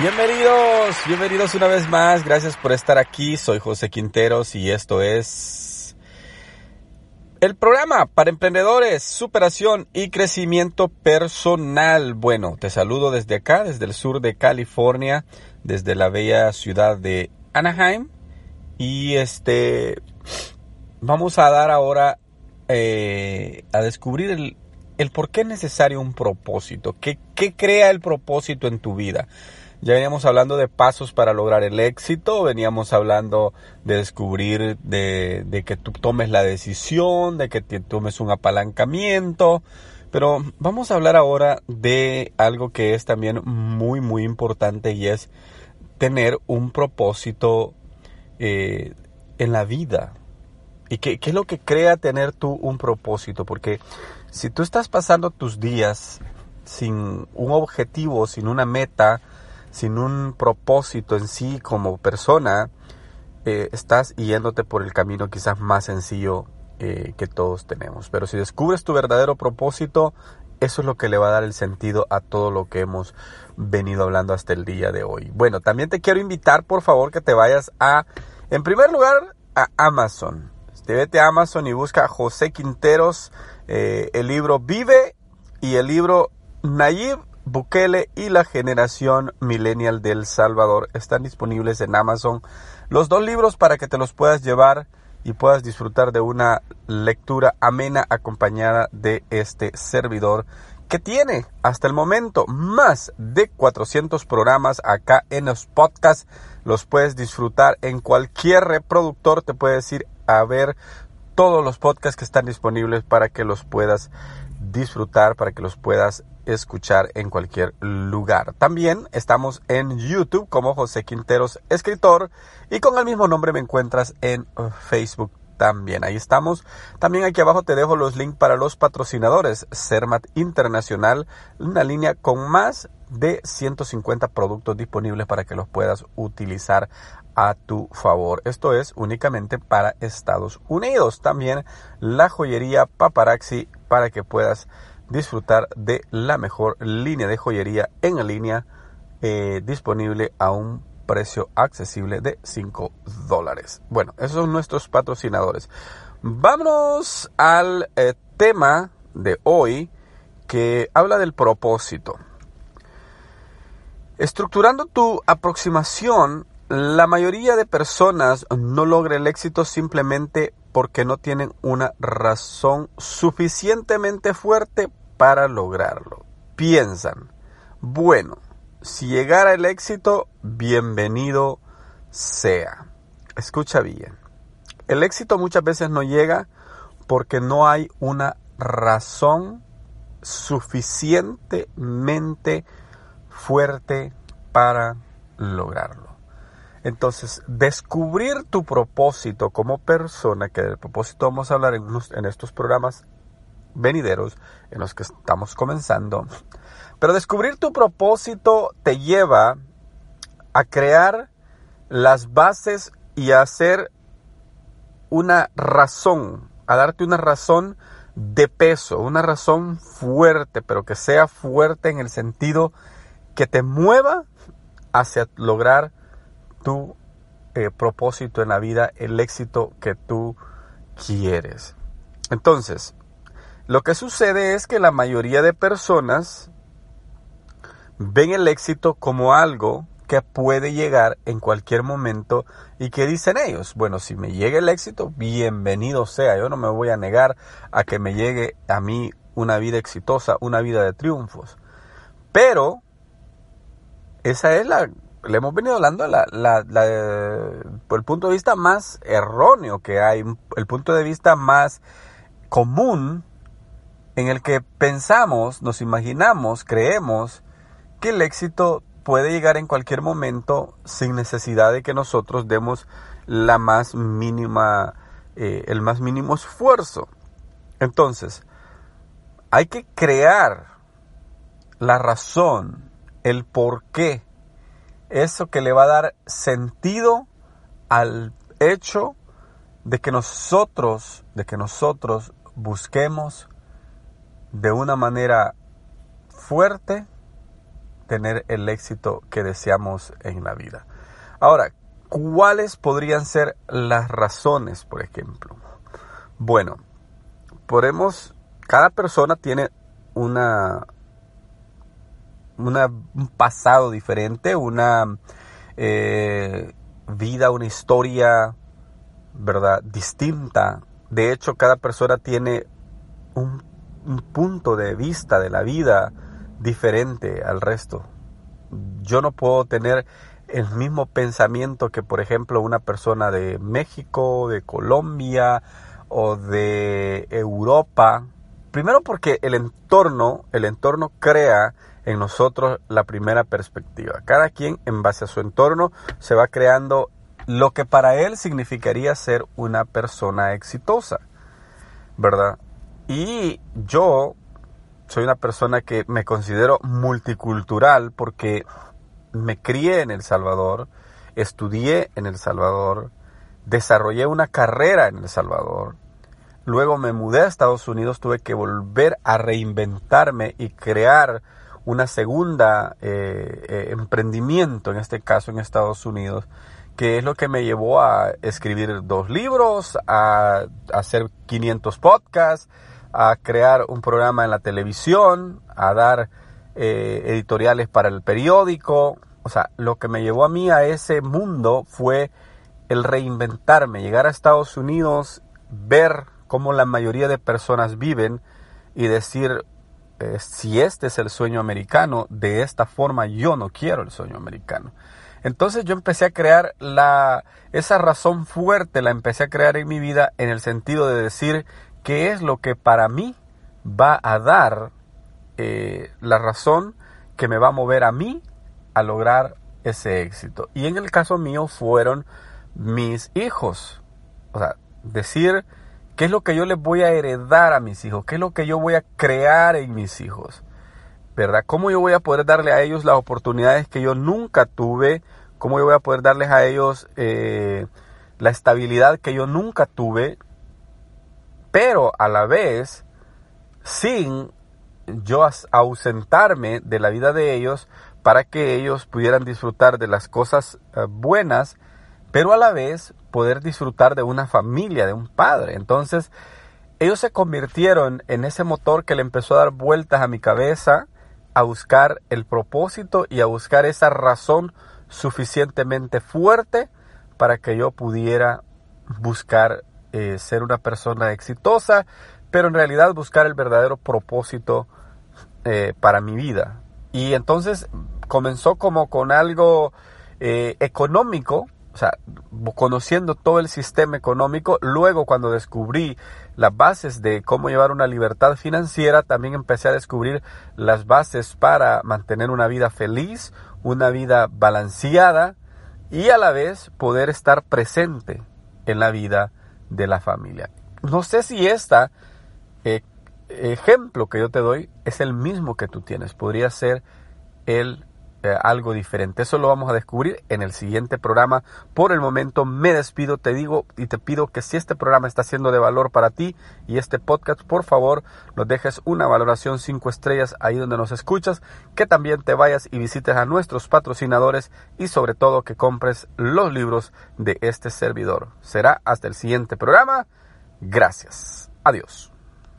Bienvenidos, bienvenidos una vez más. Gracias por estar aquí. Soy José Quinteros y esto es el programa para emprendedores, superación y crecimiento personal. Bueno, te saludo desde acá, desde el sur de California, desde la bella ciudad de Anaheim. Y este, vamos a dar ahora eh, a descubrir el, por qué es necesario un propósito. ¿Qué, ¿Qué crea el propósito en tu vida? Ya veníamos hablando de pasos para lograr el éxito, veníamos hablando de descubrir, de, de que tú tomes la decisión, de que te tomes un apalancamiento, pero vamos a hablar ahora de algo que es también muy, muy importante y es tener un propósito eh, en la vida. ¿Y qué, qué es lo que crea tener tú un propósito? Porque si tú estás pasando tus días sin un objetivo, sin una meta, sin un propósito en sí como persona, eh, estás yéndote por el camino quizás más sencillo eh, que todos tenemos. Pero si descubres tu verdadero propósito, eso es lo que le va a dar el sentido a todo lo que hemos venido hablando hasta el día de hoy. Bueno, también te quiero invitar, por favor, que te vayas a, en primer lugar, a Amazon. Te vete a Amazon y busca José Quinteros, eh, el libro Vive y el libro Nayib Bukele y la generación millennial del Salvador están disponibles en Amazon. Los dos libros para que te los puedas llevar y puedas disfrutar de una lectura amena acompañada de este servidor que tiene hasta el momento más de 400 programas acá en los podcasts. Los puedes disfrutar en cualquier reproductor, te puedes ir a ver todos los podcasts que están disponibles para que los puedas disfrutar, para que los puedas escuchar en cualquier lugar. También estamos en YouTube como José Quinteros Escritor y con el mismo nombre me encuentras en Facebook también. Ahí estamos. También aquí abajo te dejo los links para los patrocinadores. Cermat Internacional, una línea con más de 150 productos disponibles para que los puedas utilizar a tu favor. Esto es únicamente para Estados Unidos. También la joyería Paparazzi para que puedas disfrutar de la mejor línea de joyería en línea eh, disponible a un precio accesible de 5 dólares. Bueno, esos son nuestros patrocinadores. Vámonos al eh, tema de hoy que habla del propósito. Estructurando tu aproximación, la mayoría de personas no logra el éxito simplemente porque no tienen una razón suficientemente fuerte para lograrlo. Piensan, bueno, si llegara el éxito, bienvenido sea. Escucha bien. El éxito muchas veces no llega porque no hay una razón suficientemente fuerte para lograrlo. Entonces, descubrir tu propósito como persona, que del propósito vamos a hablar en, en estos programas venideros en los que estamos comenzando. Pero descubrir tu propósito te lleva a crear las bases y a hacer una razón, a darte una razón de peso, una razón fuerte, pero que sea fuerte en el sentido que te mueva hacia lograr tu eh, propósito en la vida, el éxito que tú quieres. Entonces, lo que sucede es que la mayoría de personas ven el éxito como algo que puede llegar en cualquier momento y que dicen ellos, bueno, si me llega el éxito, bienvenido sea, yo no me voy a negar a que me llegue a mí una vida exitosa, una vida de triunfos. Pero esa es la, le hemos venido hablando la, la, el punto de vista más erróneo que hay, el punto de vista más común en el que pensamos, nos imaginamos, creemos que el éxito puede llegar en cualquier momento sin necesidad de que nosotros demos la más mínima, eh, el más mínimo esfuerzo. Entonces, hay que crear la razón, el por qué, eso que le va a dar sentido al hecho de que nosotros, de que nosotros busquemos de una manera fuerte tener el éxito que deseamos en la vida. Ahora, ¿cuáles podrían ser las razones, por ejemplo? Bueno, podemos, cada persona tiene una, una un pasado diferente, una eh, vida, una historia, ¿verdad? Distinta. De hecho, cada persona tiene un, un punto de vista de la vida diferente al resto. Yo no puedo tener el mismo pensamiento que, por ejemplo, una persona de México, de Colombia o de Europa. Primero porque el entorno, el entorno crea en nosotros la primera perspectiva. Cada quien en base a su entorno se va creando lo que para él significaría ser una persona exitosa, ¿verdad? Y yo soy una persona que me considero multicultural porque me crié en El Salvador, estudié en El Salvador, desarrollé una carrera en El Salvador. Luego me mudé a Estados Unidos, tuve que volver a reinventarme y crear una segunda eh, eh, emprendimiento, en este caso en Estados Unidos, que es lo que me llevó a escribir dos libros, a, hacer 500 podcasts, a crear un programa en la televisión, a dar eh, editoriales para el periódico. O sea, lo que me llevó a mí a ese mundo fue el reinventarme, llegar a Estados Unidos, ver cómo la mayoría de personas viven y decir, eh, si este es el sueño americano, de esta forma yo no quiero el sueño americano. Entonces yo empecé a crear la, esa razón fuerte, la empecé a crear en mi vida en el sentido de decir qué es lo que para mí va a dar eh, la razón que me va a mover a mí a lograr ese éxito. Y en el caso mío fueron mis hijos. O sea, decir qué es lo que yo les voy a heredar a mis hijos, qué es lo que yo voy a crear en mis hijos. ¿verdad? ¿Cómo yo voy a poder darle a ellos las oportunidades que yo nunca tuve? ¿Cómo yo voy a poder darles a ellos eh, la estabilidad que yo nunca tuve? Pero a la vez, sin yo ausentarme de la vida de ellos para que ellos pudieran disfrutar de las cosas eh, buenas, pero a la vez poder disfrutar de una familia, de un padre. Entonces, ellos se convirtieron en ese motor que le empezó a dar vueltas a mi cabeza, a buscar el propósito y a buscar esa razón suficientemente fuerte para que yo pudiera buscar eh, ser una persona exitosa, pero en realidad buscar el verdadero propósito eh, para mi vida. Y entonces comenzó como con algo eh, económico, o sea, conociendo todo el sistema económico, luego cuando descubrí las bases de cómo llevar una libertad financiera, también empecé a descubrir las bases para mantener una vida feliz, una vida balanceada y a la vez poder estar presente en la vida de la familia. No sé si este ejemplo que yo te doy es el mismo que tú tienes, podría ser el eh, algo diferente. Eso lo vamos a descubrir en el siguiente programa. Por el momento me despido, te digo y te pido que si este programa está siendo de valor para ti y este podcast, por favor, nos dejes una valoración 5 estrellas ahí donde nos escuchas, que también te vayas y visites a nuestros patrocinadores y sobre todo que compres los libros de este servidor. Será hasta el siguiente programa. Gracias. Adiós.